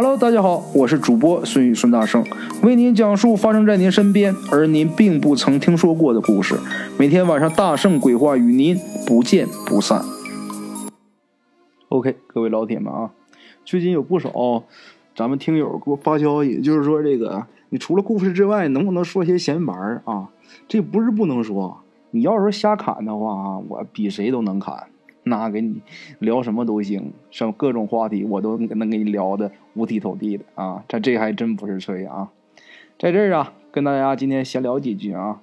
Hello，大家好，我是主播孙宇孙大圣，为您讲述发生在您身边而您并不曾听说过的故事。每天晚上大圣鬼话与您不见不散。OK，各位老铁们啊，最近有不少咱们听友给我发消息，就是说这个你除了故事之外，能不能说些闲玩啊？这不是不能说，你要是瞎侃的话啊，我比谁都能侃。那给你聊什么都行，什各种话题我都能给你聊的五体投地的啊！这这还真不是吹啊，在这儿啊，跟大家今天闲聊几句啊。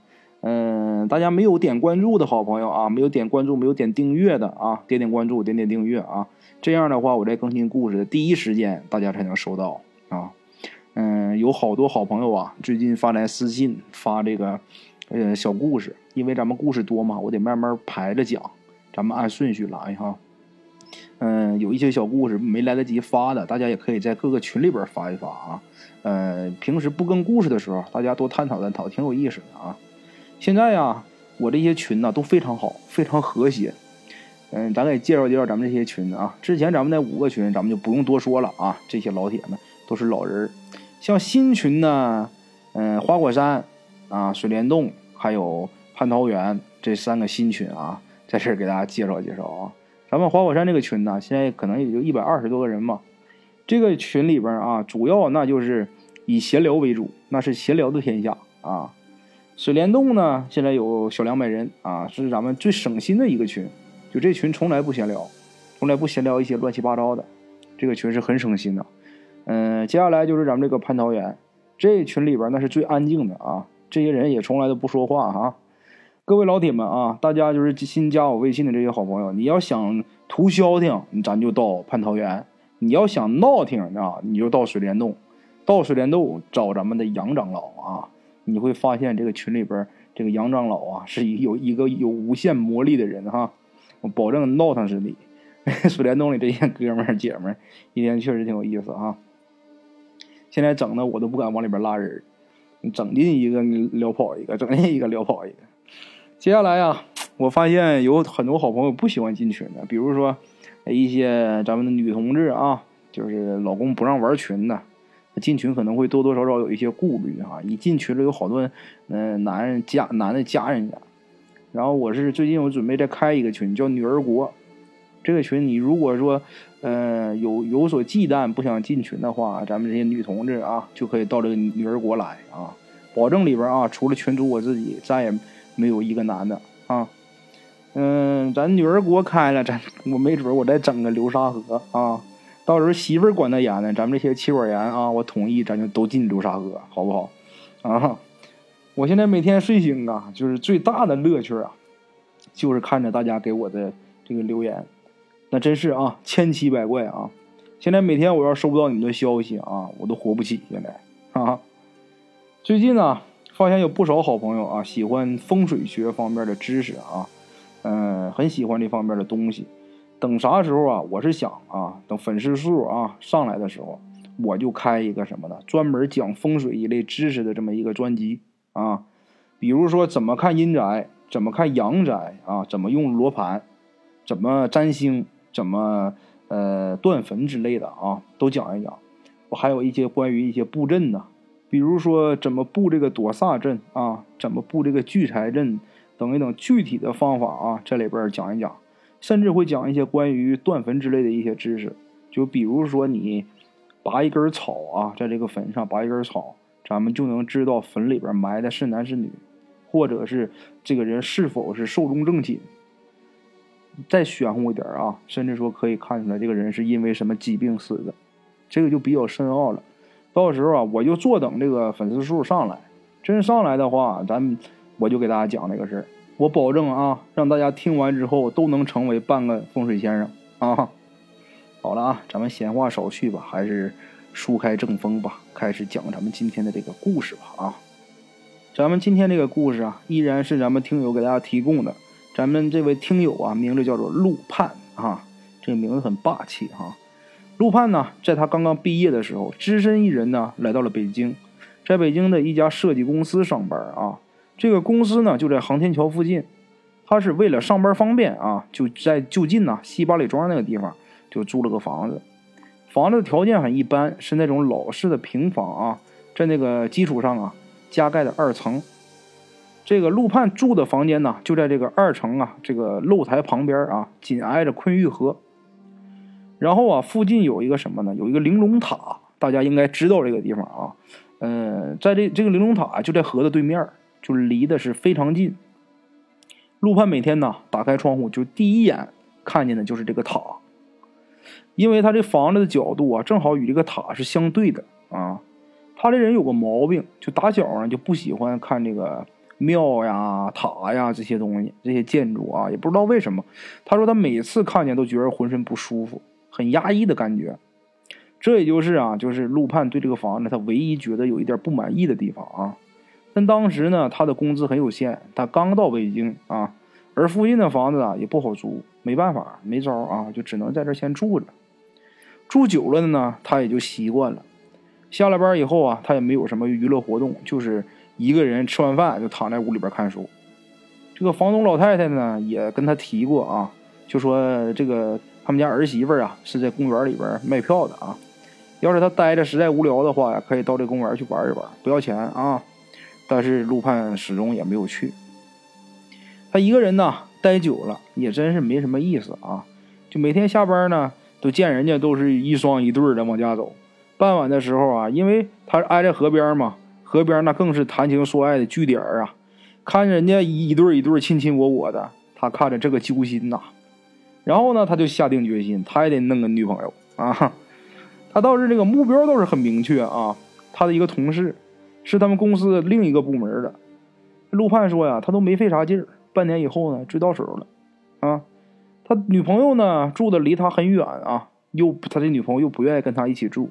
嗯，大家没有点关注的好朋友啊，没有点关注、没有点订阅的啊，点点关注、点点订阅啊。这样的话，我在更新故事的第一时间，大家才能收到啊。嗯，有好多好朋友啊，最近发来私信发这个呃小故事，因为咱们故事多嘛，我得慢慢排着讲。咱们按顺序来哈，嗯，有一些小故事没来得及发的，大家也可以在各个群里边发一发啊。呃，平时不更故事的时候，大家多探讨探讨，挺有意思的啊。现在呀，我这些群呢都非常好，非常和谐。嗯，咱给介绍介绍咱们这些群啊。之前咱们那五个群，咱们就不用多说了啊。这些老铁们都是老人像新群呢，嗯，花果山啊、水帘洞还有蟠桃园这三个新群啊。在这儿给大家介绍介绍啊，咱们花果山这个群呢，现在可能也就一百二十多个人吧。这个群里边啊，主要那就是以闲聊为主，那是闲聊的天下啊。水帘洞呢，现在有小两百人啊，是咱们最省心的一个群。就这群从来不闲聊，从来不闲聊一些乱七八糟的，这个群是很省心的。嗯，接下来就是咱们这个蟠桃园，这群里边那是最安静的啊，这些人也从来都不说话哈。各位老铁们啊，大家就是新加我微信的这些好朋友，你要想图消停，咱就到蟠桃园；你要想闹挺啊，你就到水帘洞。到水帘洞找咱们的杨长老啊，你会发现这个群里边这个杨长老啊，是有一个有无限魔力的人哈，我保证闹腾是你。水帘洞里这些哥们儿姐们儿，一天确实挺有意思哈。现在整的我都不敢往里边拉人，整进一个撩跑一个，整进一个撩跑一个。接下来呀，我发现有很多好朋友不喜欢进群的，比如说一些咱们的女同志啊，就是老公不让玩群的，进群可能会多多少少有一些顾虑啊。一进群了，有好多嗯男人加男的加人家，然后我是最近我准备再开一个群，叫女儿国。这个群你如果说呃有有所忌惮，不想进群的话，咱们这些女同志啊就可以到这个女儿国来啊，保证里边啊除了群主我自己再也。没有一个男的啊，嗯，咱女儿国开了，咱我没准我再整个流沙河啊，到时候媳妇管得严呢，咱们这些妻管严啊，我统一咱就都进流沙河，好不好？啊，我现在每天睡醒啊，就是最大的乐趣啊，就是看着大家给我的这个留言，那真是啊，千奇百怪啊！现在每天我要收不到你们的消息啊，我都活不起。现在啊，最近呢。发现有不少好朋友啊，喜欢风水学方面的知识啊，嗯，很喜欢这方面的东西。等啥时候啊？我是想啊，等粉丝数啊上来的时候，我就开一个什么的，专门讲风水一类知识的这么一个专辑啊。比如说怎么看阴宅，怎么看阳宅啊，怎么用罗盘，怎么占星，怎么呃断坟之类的啊，都讲一讲。我还有一些关于一些布阵呢。比如说怎么布这个躲煞阵啊，怎么布这个聚财阵等一等具体的方法啊，这里边讲一讲，甚至会讲一些关于断坟之类的一些知识。就比如说你拔一根草啊，在这个坟上拔一根草，咱们就能知道坟里边埋的是男是女，或者是这个人是否是寿终正寝。再玄乎一点啊，甚至说可以看出来这个人是因为什么疾病死的，这个就比较深奥了。到时候啊，我就坐等这个粉丝数上来，真上来的话，咱我就给大家讲这个事儿。我保证啊，让大家听完之后都能成为半个风水先生啊！好了啊，咱们闲话少叙吧，还是书开正风吧，开始讲咱们今天的这个故事吧啊！咱们今天这个故事啊，依然是咱们听友给大家提供的。咱们这位听友啊，名字叫做陆盼啊，这个名字很霸气哈。陆盼呢，在他刚刚毕业的时候，只身一人呢来到了北京，在北京的一家设计公司上班啊。这个公司呢就在航天桥附近，他是为了上班方便啊，就在就近呢西八里庄那个地方就租了个房子。房子的条件很一般，是那种老式的平房啊，在那个基础上啊，加盖的二层。这个陆盼住的房间呢，就在这个二层啊，这个露台旁边啊，紧挨着昆玉河。然后啊，附近有一个什么呢？有一个玲珑塔，大家应该知道这个地方啊。嗯，在这这个玲珑塔就在河的对面，就离的是非常近。陆判每天呢，打开窗户就第一眼看见的就是这个塔，因为他这房子的角度啊，正好与这个塔是相对的啊。他这人有个毛病，就打小呢就不喜欢看这个。庙呀、塔呀这些东西，这些建筑啊，也不知道为什么。他说他每次看见都觉得浑身不舒服，很压抑的感觉。这也就是啊，就是陆盼对这个房子他唯一觉得有一点不满意的地方啊。但当时呢，他的工资很有限，他刚到北京啊，而附近的房子啊也不好租，没办法，没招啊，就只能在这先住着。住久了的呢，他也就习惯了。下了班以后啊，他也没有什么娱乐活动，就是。一个人吃完饭就躺在屋里边看书。这个房东老太太呢也跟他提过啊，就说这个他们家儿媳妇啊是在公园里边卖票的啊，要是他待着实在无聊的话呀，可以到这公园去玩一玩，不要钱啊。但是陆盼始终也没有去。他一个人呢待久了也真是没什么意思啊，就每天下班呢都见人家都是一双一对的往家走。傍晚的时候啊，因为他挨着河边嘛。河边那更是谈情说爱的据点啊！看人家一对一对亲亲我我的，他看着这个揪心呐。然后呢，他就下定决心，他也得弄个女朋友啊！他倒是这个目标倒是很明确啊。他的一个同事是他们公司另一个部门的。陆盼说呀，他都没费啥劲儿，半年以后呢，追到手了啊。他女朋友呢，住的离他很远啊，又他的女朋友又不愿意跟他一起住。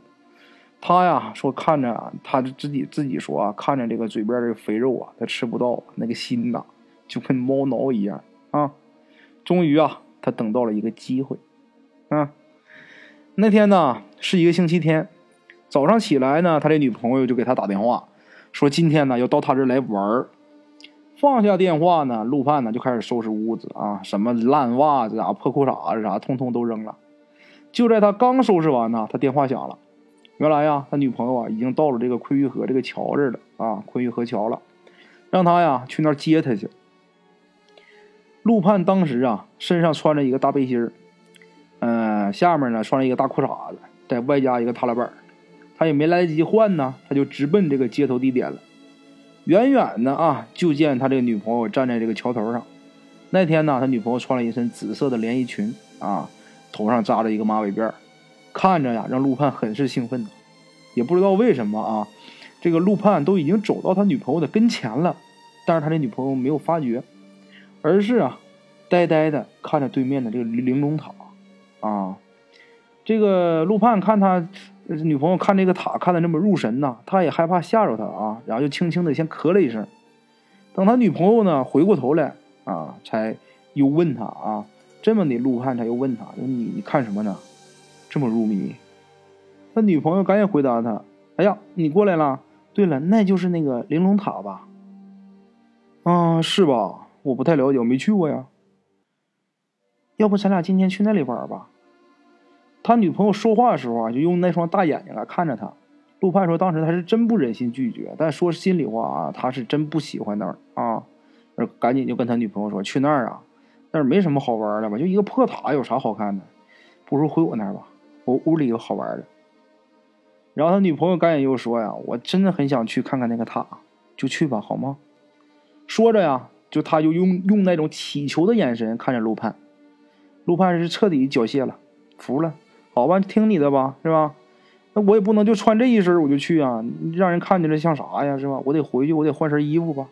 他呀说看着他自己自己说啊，看着这个嘴边这个肥肉啊，他吃不到那个心呐，就跟猫挠一样啊。终于啊，他等到了一个机会啊。那天呢是一个星期天，早上起来呢，他的女朋友就给他打电话，说今天呢要到他这来玩儿。放下电话呢，陆盼呢就开始收拾屋子啊，什么烂袜子啊、破裤衩子啥，通通都扔了。就在他刚收拾完呢，他电话响了。原来呀，他女朋友啊已经到了这个昆玉河这个桥这儿了啊，昆玉河桥了，让他呀去那儿接他去。陆盼当时啊身上穿着一个大背心儿，嗯，下面呢穿了一个大裤衩子，再外加一个踏拉板他也没来得及换呢，他就直奔这个接头地点了。远远的啊，就见他这个女朋友站在这个桥头上。那天呢，他女朋友穿了一身紫色的连衣裙啊，头上扎着一个马尾辫儿。看着呀，让陆盼很是兴奋，也不知道为什么啊，这个陆盼都已经走到他女朋友的跟前了，但是他的女朋友没有发觉，而是啊，呆呆的看着对面的这个玲珑塔，啊，这个陆盼看他女朋友看这个塔看的那么入神呐，他也害怕吓着他啊，然后就轻轻的先咳了一声，等他女朋友呢回过头来啊，才又问他啊，这么的陆盼才又问他，你你看什么呢？这么入迷，他女朋友赶紧回答他：“哎呀，你过来了。对了，那就是那个玲珑塔吧？啊，是吧？我不太了解，我没去过呀。要不咱俩今天去那里玩吧？”他女朋友说话的时候啊，就用那双大眼睛来看着他。陆盼说：“当时他是真不忍心拒绝，但说心里话啊，他是真不喜欢那儿啊。赶紧就跟他女朋友说：去那儿啊，那儿没什么好玩的吧？就一个破塔，有啥好看的？不如回我那儿吧。”我屋里有好玩的，然后他女朋友赶紧又说呀：“我真的很想去看看那个塔，就去吧，好吗？”说着呀，就他就用用那种乞求的眼神看着陆盼，陆盼是彻底缴械了，服了，好吧，听你的吧，是吧？那我也不能就穿这一身我就去啊，让人看见了像啥呀，是吧？我得回去，我得换身衣服吧。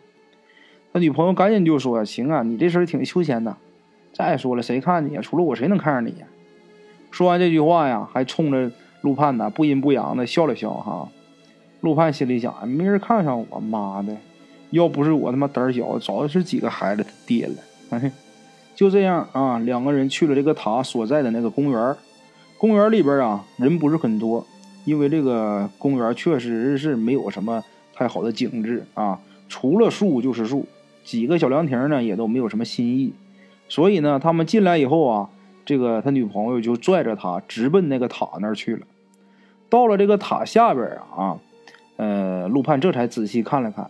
他女朋友赶紧就说：“行啊，你这身挺休闲的。再说了，谁看你呀？除了我，谁能看上你呀？”说完这句话呀，还冲着陆盼呢不阴不阳的笑了笑哈。陆盼心里想：没人看上我，妈的！要不是我他妈胆小，早是几个孩子他爹了。就这样啊，两个人去了这个塔所在的那个公园。公园里边啊，人不是很多，因为这个公园确实是没有什么太好的景致啊，除了树就是树，几个小凉亭呢也都没有什么新意。所以呢，他们进来以后啊。这个他女朋友就拽着他直奔那个塔那儿去了到了这个塔下边啊，呃，陆盼这才仔细看了看，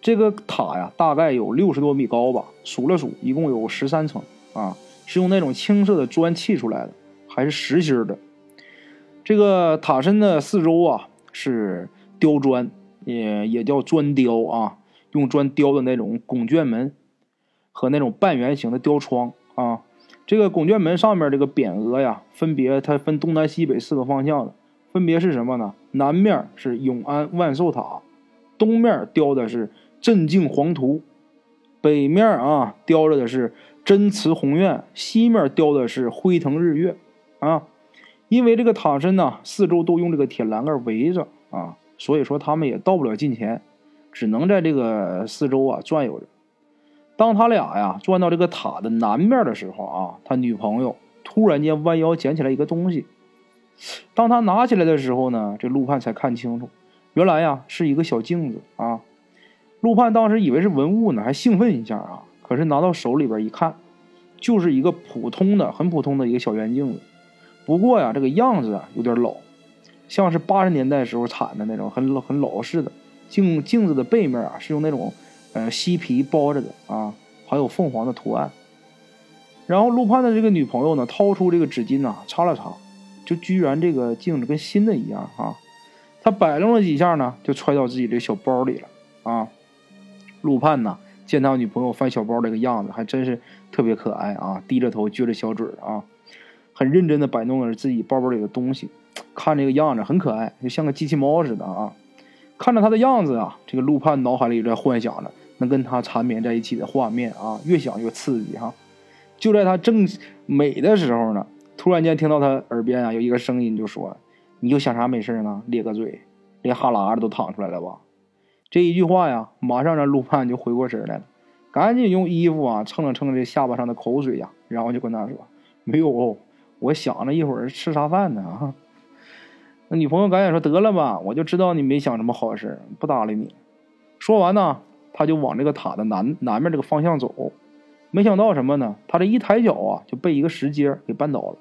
这个塔呀大概有六十多米高吧，数了数，一共有十三层啊，是用那种青色的砖砌出来的，还是实心的。这个塔身的四周啊是雕砖，也也叫砖雕啊，用砖雕的那种拱券门和那种半圆形的雕窗啊。这个拱券门上面这个匾额呀，分别它分东南西北四个方向的。分别是什么呢？南面是永安万寿塔，东面雕的是镇静黄图，北面啊雕着的是真慈宏愿，西面雕的是辉腾日月，啊，因为这个塔身呢四周都用这个铁栏杆围着啊，所以说他们也到不了近前，只能在这个四周啊转悠着。当他俩呀转到这个塔的南面的时候啊，他女朋友突然间弯腰捡起来一个东西。当他拿起来的时候呢，这陆盼才看清楚，原来呀是一个小镜子啊。陆盼当时以为是文物呢，还兴奋一下啊。可是拿到手里边一看，就是一个普通的、很普通的一个小圆镜子。不过呀，这个样子啊有点老，像是八十年代时候产的那种很、很老式的镜镜子的背面啊是用那种呃锡皮包着的啊，还有凤凰的图案。然后陆盼的这个女朋友呢，掏出这个纸巾呐，擦了擦。就居然这个镜子跟新的一样啊！他摆弄了几下呢，就揣到自己这小包里了啊！陆盼呢，见他女朋友翻小包这个样子，还真是特别可爱啊！低着头，撅着小嘴啊，很认真的摆弄着自己包包里的东西，看这个样子很可爱，就像个机器猫似的啊！看着他的样子啊，这个陆盼脑海里在幻想着能跟他缠绵在一起的画面啊，越想越刺激哈！就在他正美的时候呢。突然间听到他耳边啊有一个声音，就说：“你又想啥没事呢？咧个嘴，连哈喇子都淌出来了吧？”这一句话呀，马上让陆盼就回过神来了，赶紧用衣服啊蹭了蹭这下巴上的口水呀，然后就跟他说：“没有，我想着一会儿吃啥饭呢啊。”那女朋友赶紧说：“得了吧，我就知道你没想什么好事，不搭理你。”说完呢，他就往这个塔的南南面这个方向走，没想到什么呢？他这一抬脚啊，就被一个石阶给绊倒了。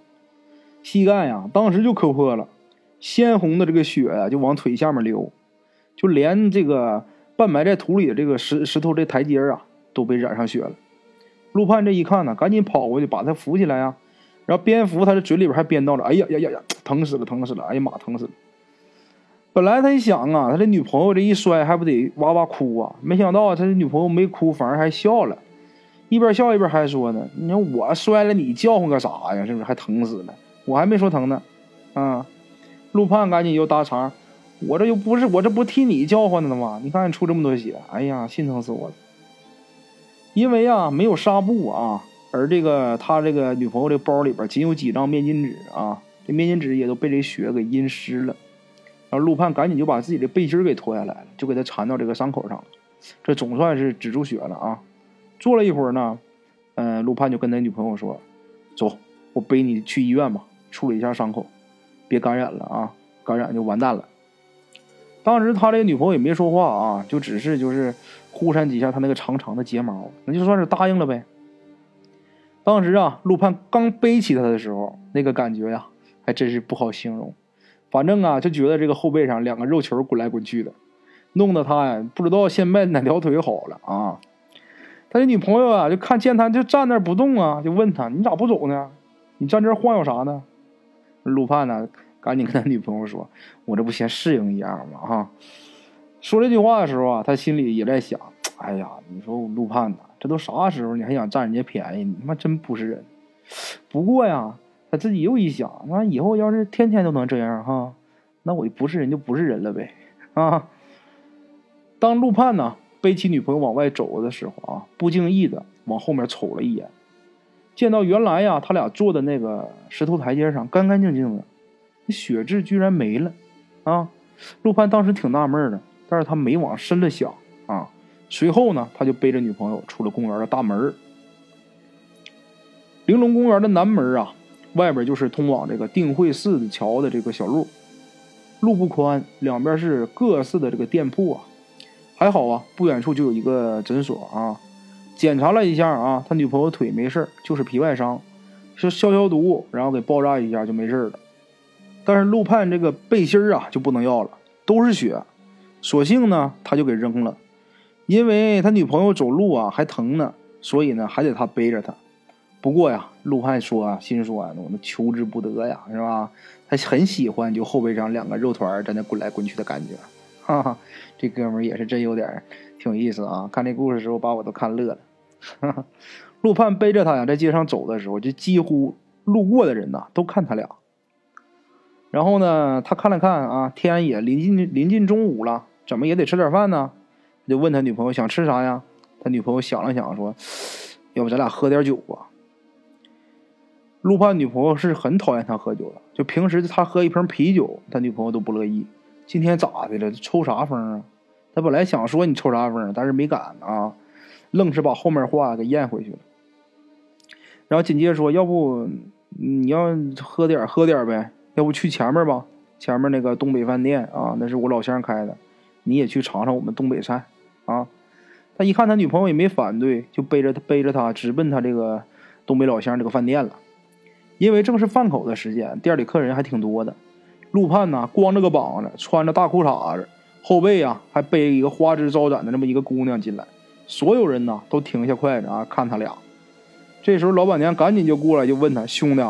膝盖呀，当时就磕破了，鲜红的这个血呀，就往腿下面流，就连这个半埋在土里的这个石石头这台阶啊，都被染上血了。陆盼这一看呢，赶紧跑过去把他扶起来呀，然后边扶他的嘴里边还边叨着：“哎呀呀呀呀，疼死了，疼死了！哎呀妈，疼死了！”本来他一想啊，他这女朋友这一摔还不得哇哇哭啊，没想到他这女朋友没哭，反而还笑了，一边笑一边还说呢：“你说我摔了，你叫唤个啥呀？是不是还疼死了？”我还没说疼呢，啊！陆盼赶紧又搭茬，我这又不是我这不替你叫唤的吗？你看你出这么多血，哎呀，心疼死我了。因为啊没有纱布啊，而这个他这个女朋友这包里边仅有几张面巾纸啊，这面巾纸也都被这血给阴湿了。然后陆盼赶紧就把自己的背心给脱下来了，就给他缠到这个伤口上了，这总算是止住血了啊。坐了一会儿呢，嗯，陆盼就跟他女朋友说：“走，我背你去医院吧。”处理一下伤口，别感染了啊！感染就完蛋了。当时他这个女朋友也没说话啊，就只是就是忽闪几下他那个长长的睫毛，那就算是答应了呗。当时啊，陆盼刚背起他的时候，那个感觉呀，还真是不好形容。反正啊，就觉得这个后背上两个肉球滚来滚去的，弄得他呀不知道先迈 哪条腿好了啊。他的女朋友啊，就看见他就站那不动啊，就问他：“你咋不走呢？你站这晃悠啥呢？”陆盼呢，赶紧跟他女朋友说：“我这不先适应一下吗？哈。”说这句话的时候啊，他心里也在想：“哎呀，你说我陆盼呐，这都啥时候，你还想占人家便宜？你他妈真不是人。”不过呀，他自己又一想：“那以后要是天天都能这样哈，那我就不是人就不是人了呗。”啊！当陆盼呢背起女朋友往外走的时候啊，不经意的往后面瞅了一眼。见到原来呀，他俩坐的那个石头台阶上干干净净的，血痣居然没了，啊！陆潘当时挺纳闷的，但是他没往深了想啊。随后呢，他就背着女朋友出了公园的大门。玲珑公园的南门啊，外边就是通往这个定慧寺的桥的这个小路，路不宽，两边是各式的这个店铺啊。还好啊，不远处就有一个诊所啊。检查了一下啊，他女朋友腿没事就是皮外伤，是消消毒，然后给包扎一下就没事了。但是陆盼这个背心儿啊就不能要了，都是血，索性呢他就给扔了，因为他女朋友走路啊还疼呢，所以呢还得他背着她。不过呀，陆盼说啊，心说啊，我们求之不得呀，是吧？他很喜欢就后背上两个肉团在那滚来滚去的感觉，哈哈，这哥们儿也是真有点挺有意思啊！看这故事的时候把我都看乐了。哈哈，陆盼背着他呀，在街上走的时候，就几乎路过的人呐都看他俩。然后呢，他看了看啊，天也临近临近中午了，怎么也得吃点饭呢？就问他女朋友想吃啥呀？他女朋友想了想说：“要不咱俩喝点酒吧？”陆盼女朋友是很讨厌他喝酒的，就平时他喝一瓶啤酒，他女朋友都不乐意。今天咋的了？抽啥风啊？他本来想说你抽啥风，但是没敢啊，愣是把后面话给咽回去了。然后紧接着说：“要不你要喝点喝点呗？要不去前面吧？前面那个东北饭店啊，那是我老乡开的，你也去尝尝我们东北菜啊。”他一看他女朋友也没反对，就背着他背着他直奔他这个东北老乡这个饭店了。因为正是饭口的时间，店里客人还挺多的。陆盼呢，光着个膀子，穿着大裤衩子，后背啊还背一个花枝招展的这么一个姑娘进来。所有人呢都停下筷子啊，看他俩。这时候老板娘赶紧就过来就问他：“兄弟，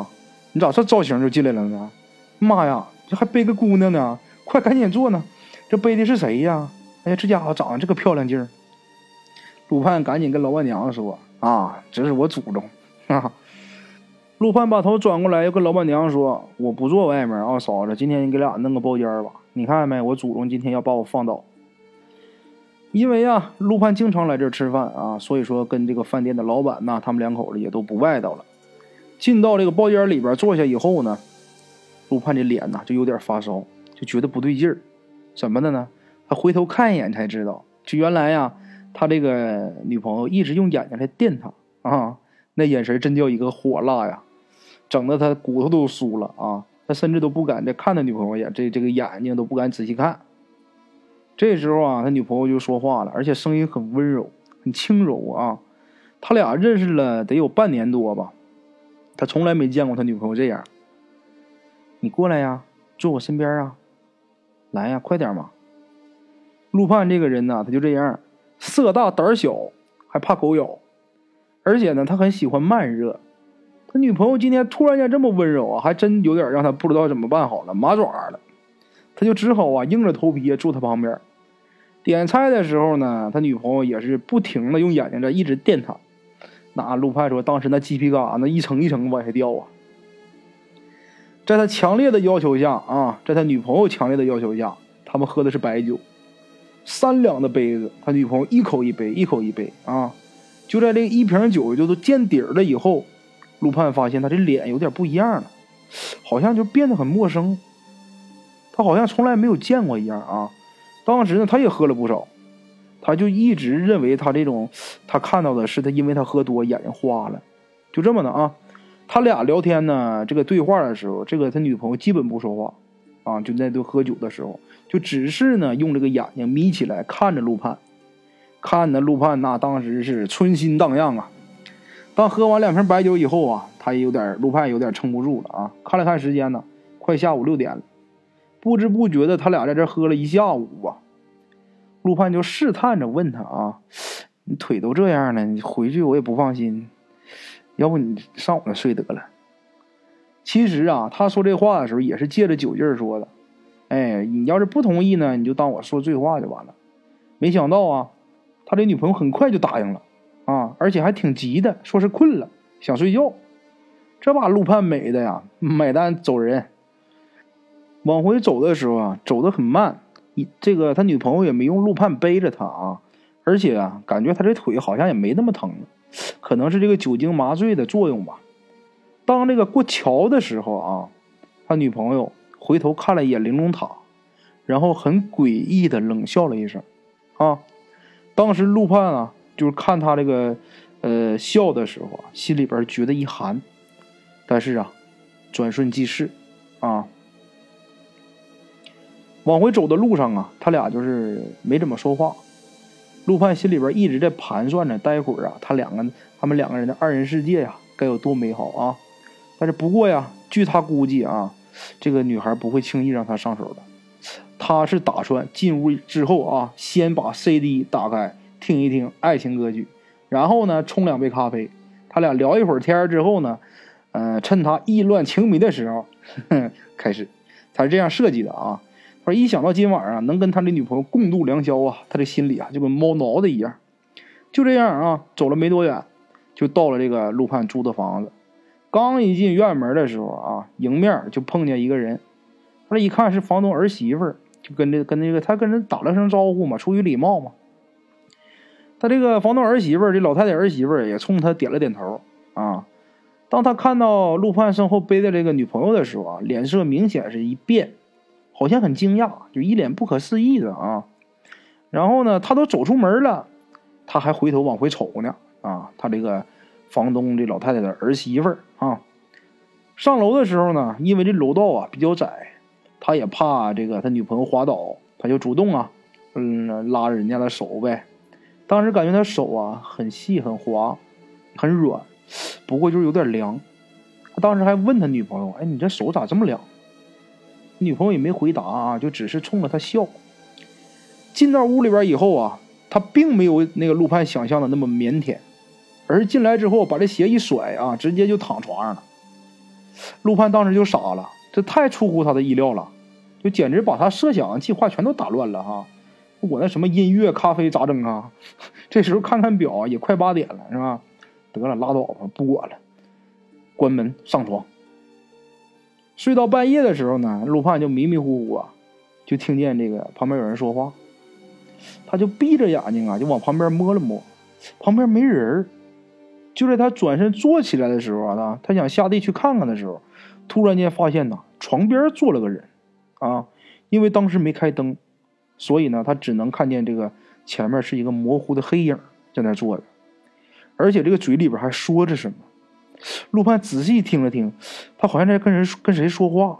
你咋这造型就进来了呢？妈呀，这还背个姑娘呢！快赶紧坐呢！这背的是谁呀？哎呀，这家伙长得这个漂亮劲儿。”陆盼赶紧跟老板娘说：“啊，这是我祖宗啊。”陆盼把头转过来，又跟老板娘说：“我不坐外面啊，嫂子，今天你给俩弄个包间吧。你看见没，我祖宗今天要把我放倒。因为啊，陆盼经常来这儿吃饭啊，所以说跟这个饭店的老板呐，他们两口子也都不外道了。进到这个包间里边坐下以后呢，陆盼这脸呐就有点发烧，就觉得不对劲儿。怎么的呢？他回头看一眼才知道，就原来呀，他这个女朋友一直用眼睛来电他啊，那眼神真叫一个火辣呀。”整的他骨头都酥了啊！他甚至都不敢再看他女朋友眼，这这个眼睛都不敢仔细看。这时候啊，他女朋友就说话了，而且声音很温柔，很轻柔啊。他俩认识了得有半年多吧，他从来没见过他女朋友这样。你过来呀，坐我身边啊，来呀，快点嘛！陆盼这个人呢，他就这样，色大胆小，还怕狗咬，而且呢，他很喜欢慢热。他女朋友今天突然间这么温柔啊，还真有点让他不知道怎么办好了，麻爪了。他就只好啊硬着头皮坐他旁边。点菜的时候呢，他女朋友也是不停的用眼睛在一直电他。那陆派说，当时那鸡皮疙瘩那一层一层往下掉啊。在他强烈的要求下啊，在他女朋友强烈的要求下，他们喝的是白酒，三两的杯子，他女朋友一口一杯，一口一杯啊。就在这一瓶酒就都见底儿了以后。陆盼发现他这脸有点不一样了，好像就变得很陌生。他好像从来没有见过一样啊！当时呢，他也喝了不少，他就一直认为他这种，他看到的是他因为他喝多眼睛花了，就这么的啊。他俩聊天呢，这个对话的时候，这个他女朋友基本不说话啊，就那顿喝酒的时候，就只是呢用这个眼睛眯起来看着陆盼，看的陆盼那当时是春心荡漾啊。当喝完两瓶白酒以后啊，他也有点陆盼有点撑不住了啊。看了看时间呢，快下午六点了。不知不觉的，他俩在这喝了一下午啊。陆盼就试探着问他啊：“你腿都这样了，你回去我也不放心，要不你上我那睡得了？”其实啊，他说这话的时候也是借着酒劲儿说的。哎，你要是不同意呢，你就当我说醉话就完了。没想到啊，他这女朋友很快就答应了。啊，而且还挺急的，说是困了，想睡觉。这把陆盼美的呀，买单走人。往回走的时候啊，走得很慢。这个他女朋友也没用陆盼背着他啊，而且啊，感觉他这腿好像也没那么疼了，可能是这个酒精麻醉的作用吧。当这个过桥的时候啊，他女朋友回头看了一眼玲珑塔，然后很诡异的冷笑了一声。啊，当时陆盼啊。就是看他这个，呃，笑的时候啊，心里边觉得一寒，但是啊，转瞬即逝，啊，往回走的路上啊，他俩就是没怎么说话。陆盼心里边一直在盘算着，待会儿啊，他两个他们两个人的二人世界呀，该有多美好啊！但是不过呀，据他估计啊，这个女孩不会轻易让他上手的。他是打算进屋之后啊，先把 CD 打开听一听爱情歌曲，然后呢冲两杯咖啡，他俩聊一会儿天之后呢，呃，趁他意乱情迷的时候 开始，他是这样设计的啊。说一想到今晚上能跟他的女朋友共度良宵啊，他的心里啊就跟猫挠的一样。就这样啊，走了没多远，就到了这个陆盼租的房子。刚一进院门的时候啊，迎面就碰见一个人。他一看是房东儿媳妇，就跟这跟那个他跟人打了声招呼嘛，出于礼貌嘛。他这个房东儿媳妇，这老太太儿媳妇也冲他点了点头啊。当他看到陆盼身后背的这个女朋友的时候啊，脸色明显是一变，好像很惊讶，就一脸不可思议的啊。然后呢，他都走出门了。他还回头往回瞅呢，啊，他这个房东这老太太的儿媳妇儿啊，上楼的时候呢，因为这楼道啊比较窄，他也怕这个他女朋友滑倒，他就主动啊，嗯，拉着人家的手呗。当时感觉他手啊很细很滑，很软，不过就是有点凉。他当时还问他女朋友：“哎，你这手咋这么凉？”女朋友也没回答啊，就只是冲着他笑。进到屋里边以后啊。他并没有那个陆盼想象的那么腼腆，而进来之后把这鞋一甩啊，直接就躺床上了。陆盼当时就傻了，这太出乎他的意料了，就简直把他设想计划全都打乱了哈！我那什么音乐咖啡咋整啊？这时候看看表也快八点了是吧？得了，拉倒吧，不管了，关门上床。睡到半夜的时候呢，陆盼就迷迷糊糊啊，就听见这个旁边有人说话。他就闭着眼睛啊，就往旁边摸了摸，旁边没人就在他转身坐起来的时候啊，他想下地去看看的时候，突然间发现呐，床边坐了个人，啊，因为当时没开灯，所以呢，他只能看见这个前面是一个模糊的黑影在那坐着，而且这个嘴里边还说着什么。陆盼仔细听了听，他好像在跟人跟谁说话，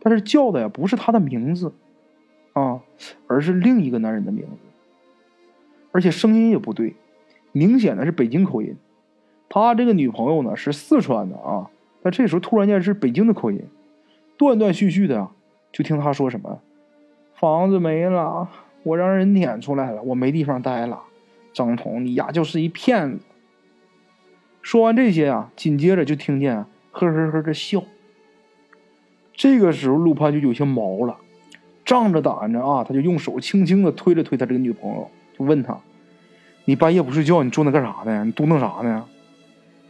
但是叫的呀不是他的名字。啊，而是另一个男人的名字，而且声音也不对，明显的是北京口音。他这个女朋友呢是四川的啊，但这时候突然间是北京的口音，断断续续的啊，就听他说什么：“房子没了，我让人撵出来了，我没地方待了。”张彤，你呀就是一骗子。说完这些啊，紧接着就听见呵呵呵的笑。这个时候，陆潘就有些毛了。仗着胆子啊，他就用手轻轻的推了推他这个女朋友，就问他：“你半夜不睡觉，你坐那干啥呢？你嘟囔啥呢？”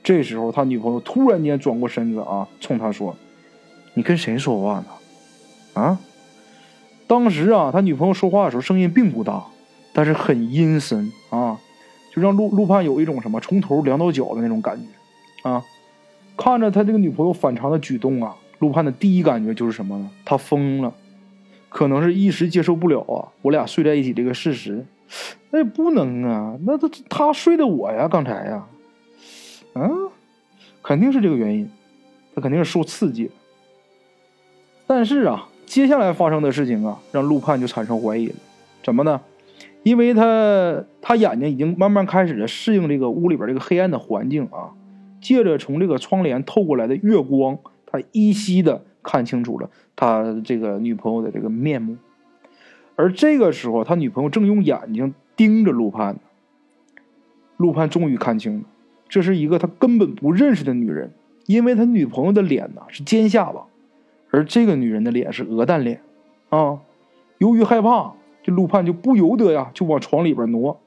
这时候，他女朋友突然间转过身子啊，冲他说：“你跟谁说话呢？”啊！当时啊，他女朋友说话的时候声音并不大，但是很阴森啊，就让陆陆盼有一种什么从头凉到脚的那种感觉啊。看着他这个女朋友反常的举动啊，陆盼的第一感觉就是什么呢？他疯了。可能是一时接受不了啊，我俩睡在一起这个事实，那也不能啊，那他他睡的我呀，刚才呀，嗯，肯定是这个原因，他肯定是受刺激了。但是啊，接下来发生的事情啊，让陆盼就产生怀疑了，怎么呢？因为他他眼睛已经慢慢开始了适应这个屋里边这个黑暗的环境啊，借着从这个窗帘透过来的月光，他依稀的。看清楚了他这个女朋友的这个面目，而这个时候，他女朋友正用眼睛盯着陆盼呢。陆盼终于看清了，这是一个他根本不认识的女人，因为他女朋友的脸呢是尖下巴，而这个女人的脸是鹅蛋脸，啊，由于害怕，陆盼就不由得呀就往床里边挪，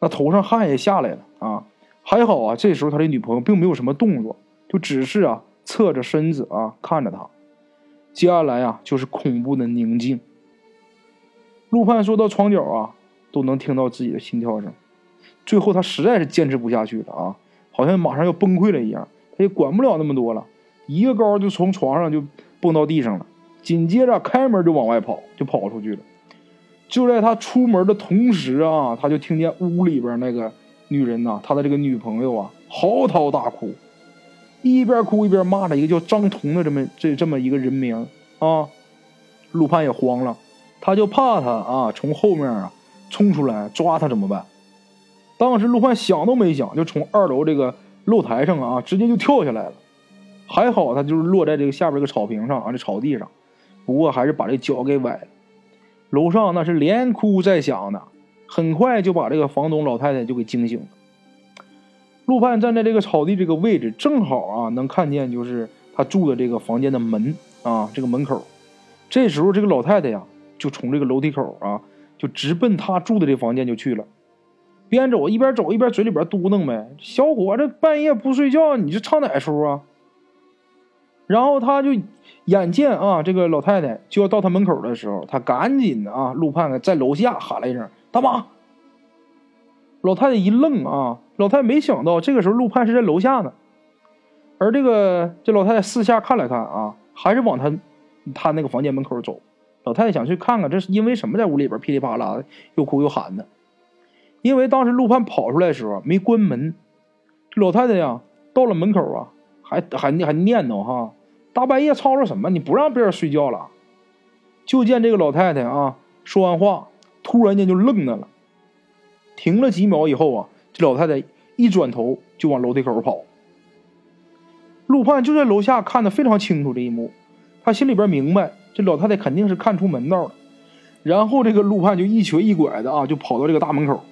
那头上汗也下来了啊，还好啊，这时候他的女朋友并没有什么动作，就只是啊。侧着身子啊，看着他。接下来啊，就是恐怖的宁静。陆盼说到床角啊，都能听到自己的心跳声。最后他实在是坚持不下去了啊，好像马上要崩溃了一样。他也管不了那么多了，一个高就从床上就蹦到地上了。紧接着开门就往外跑，就跑出去了。就在他出门的同时啊，他就听见屋里边那个女人呐，他的这个女朋友啊，嚎啕大哭。一边哭一边骂着一个叫张彤的这么这这么一个人名啊，陆判也慌了，他就怕他啊从后面啊冲出来抓他怎么办？当时陆判想都没想，就从二楼这个露台上啊直接就跳下来了。还好他就是落在这个下边这个草坪上啊，这草地上，不过还是把这脚给崴了。楼上那是连哭带响的，很快就把这个房东老太太就给惊醒了。陆盼站在这个草地这个位置，正好啊能看见就是他住的这个房间的门啊，这个门口。这时候这个老太太呀，就从这个楼梯口啊，就直奔他住的这房间就去了。边走一边走一边嘴里边嘟囔呗：“小伙子半夜不睡觉，你这唱哪出啊？”然后他就眼见啊，这个老太太就要到他门口的时候，他赶紧的啊，陆盼在楼下喊了一声：“大妈！”老太太一愣啊，老太太没想到这个时候陆盼是在楼下呢，而这个这老太太四下看了看啊，还是往他他那个房间门口走。老太太想去看看这是因为什么在屋里边噼里啪啦的又哭又喊的，因为当时陆盼跑出来的时候没关门，这老太太呀到了门口啊，还还还念叨哈。大半夜吵吵什么？你不让别人睡觉了？就见这个老太太啊，说完话，突然间就愣那了，停了几秒以后啊，这老太太一转头就往楼梯口跑。陆盼就在楼下看得非常清楚这一幕，他心里边明白，这老太太肯定是看出门道了。然后这个陆盼就一瘸一拐的啊，就跑到这个大门口，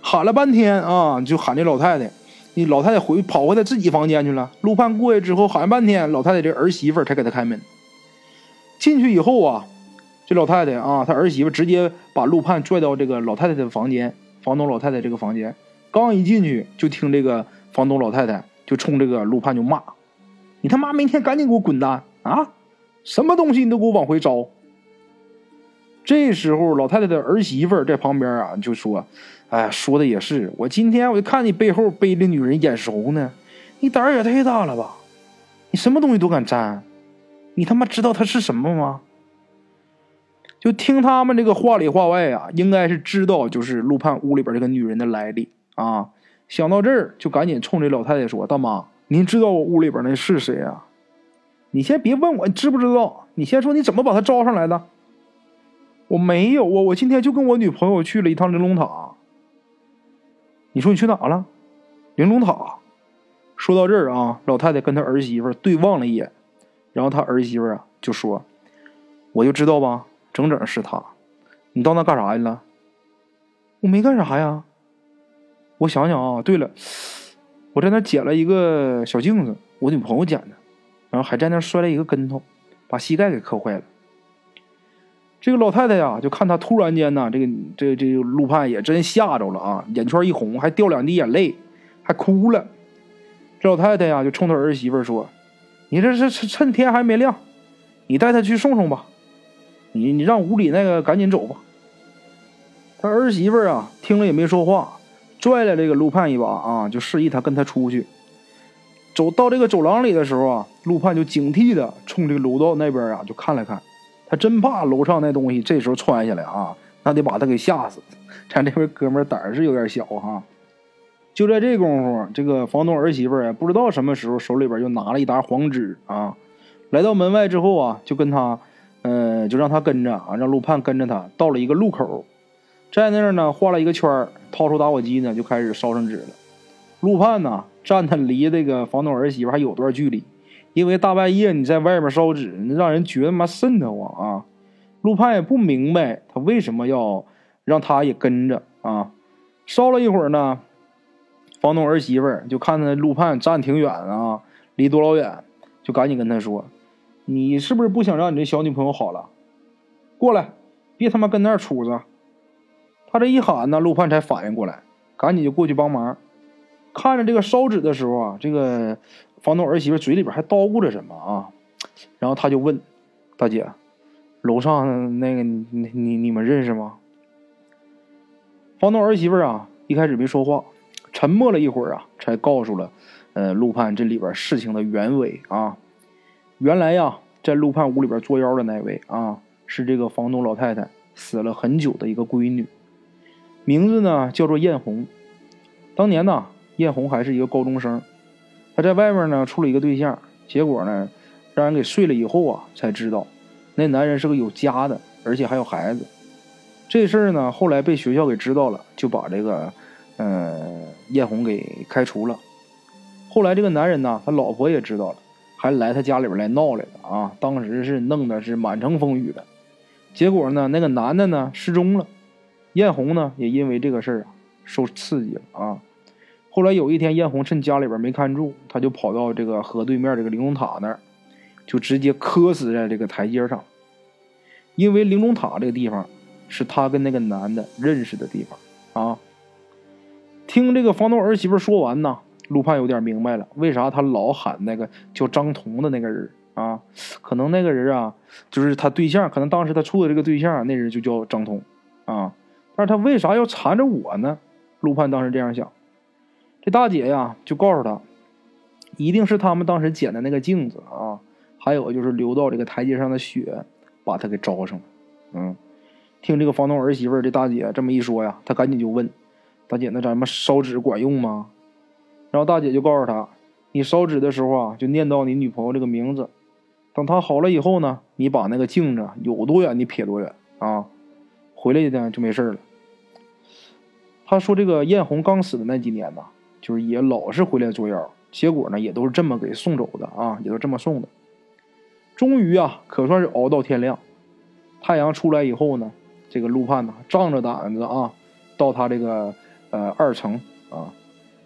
喊了半天啊，就喊这老太太。你老太太回跑回她自己房间去了。陆盼过去之后喊半天，老太太这儿媳妇才给她开门。进去以后啊，这老太太啊，她儿媳妇直接把陆盼拽到这个老太太的房间，房东老太太这个房间。刚一进去，就听这个房东老太太就冲这个陆盼就骂：“你他妈明天赶紧给我滚蛋啊！什么东西你都给我往回招。”这时候，老太太的儿媳妇在旁边啊就说。哎，说的也是。我今天我就看你背后背的女人眼熟呢，你胆儿也太大了吧？你什么东西都敢沾，你他妈知道她是什么吗？就听他们这个话里话外啊，应该是知道就是陆盼屋里边这个女人的来历啊。想到这儿，就赶紧冲这老太太说：“大妈，您知道我屋里边那是谁啊？你先别问我知不知道，你先说你怎么把她招上来的？我没有啊，我今天就跟我女朋友去了一趟玲珑塔。”你说你去哪了？玲珑塔。说到这儿啊，老太太跟她儿媳妇对望了一眼，然后她儿媳妇啊就说：“我就知道吧，整整是他。你到那干啥去了？我没干啥呀。我想想啊，对了，我在那捡了一个小镜子，我女朋友捡的，然后还在那摔了一个跟头，把膝盖给磕坏了。”这个老太太呀，就看他突然间呢，这个这这陆盼也真吓着了啊，眼圈一红，还掉两滴眼泪，还哭了。这老太太呀，就冲他儿媳妇说：“你这是趁趁天还没亮，你带他去送送吧。你你让屋里那个赶紧走吧。”他儿媳妇啊，听了也没说话，拽了这个陆盼一把啊，就示意他跟他出去。走到这个走廊里的时候啊，陆盼就警惕的冲这个楼道那边啊，就看了看。他真怕楼上那东西这时候窜下来啊，那得把他给吓死。咱这位哥们胆儿是有点小哈。就在这功夫，这个房东儿媳妇儿不知道什么时候手里边就拿了一沓黄纸啊，来到门外之后啊，就跟他，呃，就让他跟着啊，让陆盼跟着他到了一个路口，在那儿呢画了一个圈掏出打火机呢就开始烧上纸了。陆盼呢站他离这个房东儿媳妇还有段距离。因为大半夜你在外面烧纸，让人觉得妈瘆得慌啊！陆盼也不明白他为什么要让他也跟着啊。烧了一会儿呢，房东儿媳妇就看他陆盼站挺远啊，离多老远，就赶紧跟他说：“你是不是不想让你这小女朋友好了？过来，别他妈跟那儿杵着。”他这一喊呢，陆盼才反应过来，赶紧就过去帮忙。看着这个烧纸的时候啊，这个。房东儿媳妇嘴里边还叨咕着什么啊？然后他就问大姐：“楼上那个你你你们认识吗？”房东儿媳妇啊一开始没说话，沉默了一会儿啊，才告诉了呃陆盼这里边事情的原委啊。原来呀，在陆盼屋里边作妖的那位啊，是这个房东老太太死了很久的一个闺女，名字呢叫做艳红。当年呢，艳红还是一个高中生。他在外面呢处了一个对象，结果呢让人给睡了以后啊，才知道那男人是个有家的，而且还有孩子。这事儿呢后来被学校给知道了，就把这个嗯艳红给开除了。后来这个男人呢，他老婆也知道了，还来他家里边来闹来了啊！当时是弄的是满城风雨的。结果呢，那个男的呢失踪了，艳红呢也因为这个事儿啊受刺激了啊。后来有一天，艳红趁家里边没看住，他就跑到这个河对面这个玲珑塔那儿，就直接磕死在这个台阶上。因为玲珑塔这个地方是他跟那个男的认识的地方啊。听这个房东儿媳妇说完呢，陆盼有点明白了，为啥他老喊那个叫张彤的那个人啊？可能那个人啊，就是他对象，可能当时他处的这个对象，那人就叫张彤啊。但是他为啥要缠着我呢？陆盼当时这样想。这大姐呀，就告诉他，一定是他们当时捡的那个镜子啊，还有就是流到这个台阶上的血，把他给招上了。嗯，听这个房东儿媳妇这大姐这么一说呀，他赶紧就问大姐：“那咱们烧纸管用吗？”然后大姐就告诉他：“你烧纸的时候啊，就念叨你女朋友这个名字，等她好了以后呢，你把那个镜子有多远你撇多远啊，回来呢就没事了。”他说：“这个艳红刚死的那几年呢。”就是也老是回来作妖，结果呢也都是这么给送走的啊，也都这么送的。终于啊，可算是熬到天亮，太阳出来以后呢，这个陆盼呢仗着胆子啊，到他这个呃二层啊，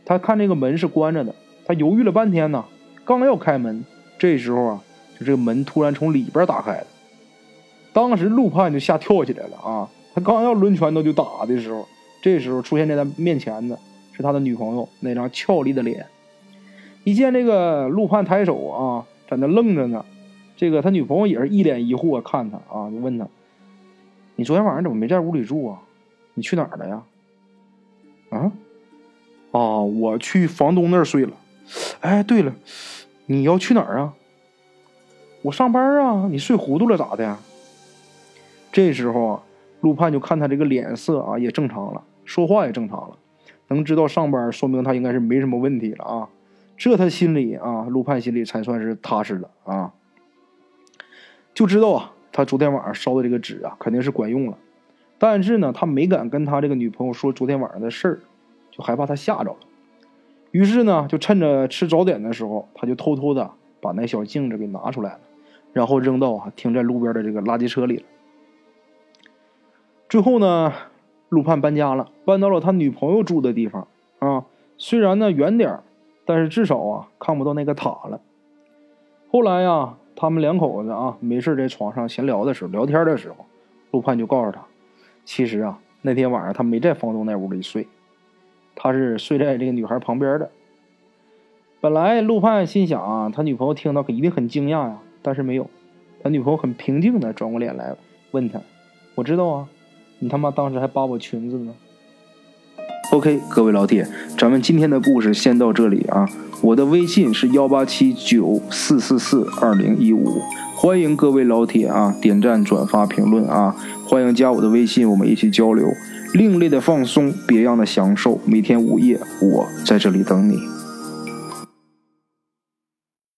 他看这个门是关着的，他犹豫了半天呢，刚要开门，这时候啊，就这个门突然从里边打开了，当时陆盼就吓跳起来了啊，他刚要抡拳头就打的时候，这时候出现在他面前的。他的女朋友那张俏丽的脸，一见这个陆盼抬手啊，在那愣着呢。这个他女朋友也是一脸疑惑看他啊，就问他：“你昨天晚上怎么没在屋里住啊？你去哪儿了呀？”啊？啊，我去房东那儿睡了。哎，对了，你要去哪儿啊？我上班啊。你睡糊涂了咋的？这时候啊，陆盼就看他这个脸色啊也正常了，说话也正常了。能知道上班，说明他应该是没什么问题了啊！这他心里啊，陆盼心里才算是踏实了啊。就知道啊，他昨天晚上烧的这个纸啊，肯定是管用了。但是呢，他没敢跟他这个女朋友说昨天晚上的事儿，就害怕他吓着了。于是呢，就趁着吃早点的时候，他就偷偷的把那小镜子给拿出来了，然后扔到啊停在路边的这个垃圾车里了。最后呢。陆盼搬家了，搬到了他女朋友住的地方啊。虽然呢远点但是至少啊看不到那个塔了。后来呀，他们两口子啊没事在床上闲聊的时候，聊天的时候，陆盼就告诉他，其实啊那天晚上他没在房东那屋里睡，他是睡在这个女孩旁边的。本来陆盼心想啊，他女朋友听到可一定很惊讶呀，但是没有，他女朋友很平静的转过脸来问他：“我知道啊。”你他妈当时还扒我裙子呢？OK，各位老铁，咱们今天的故事先到这里啊。我的微信是幺八七九四四四二零一五，欢迎各位老铁啊点赞、转发、评论啊，欢迎加我的微信，我们一起交流。另类的放松，别样的享受，每天午夜我在这里等你。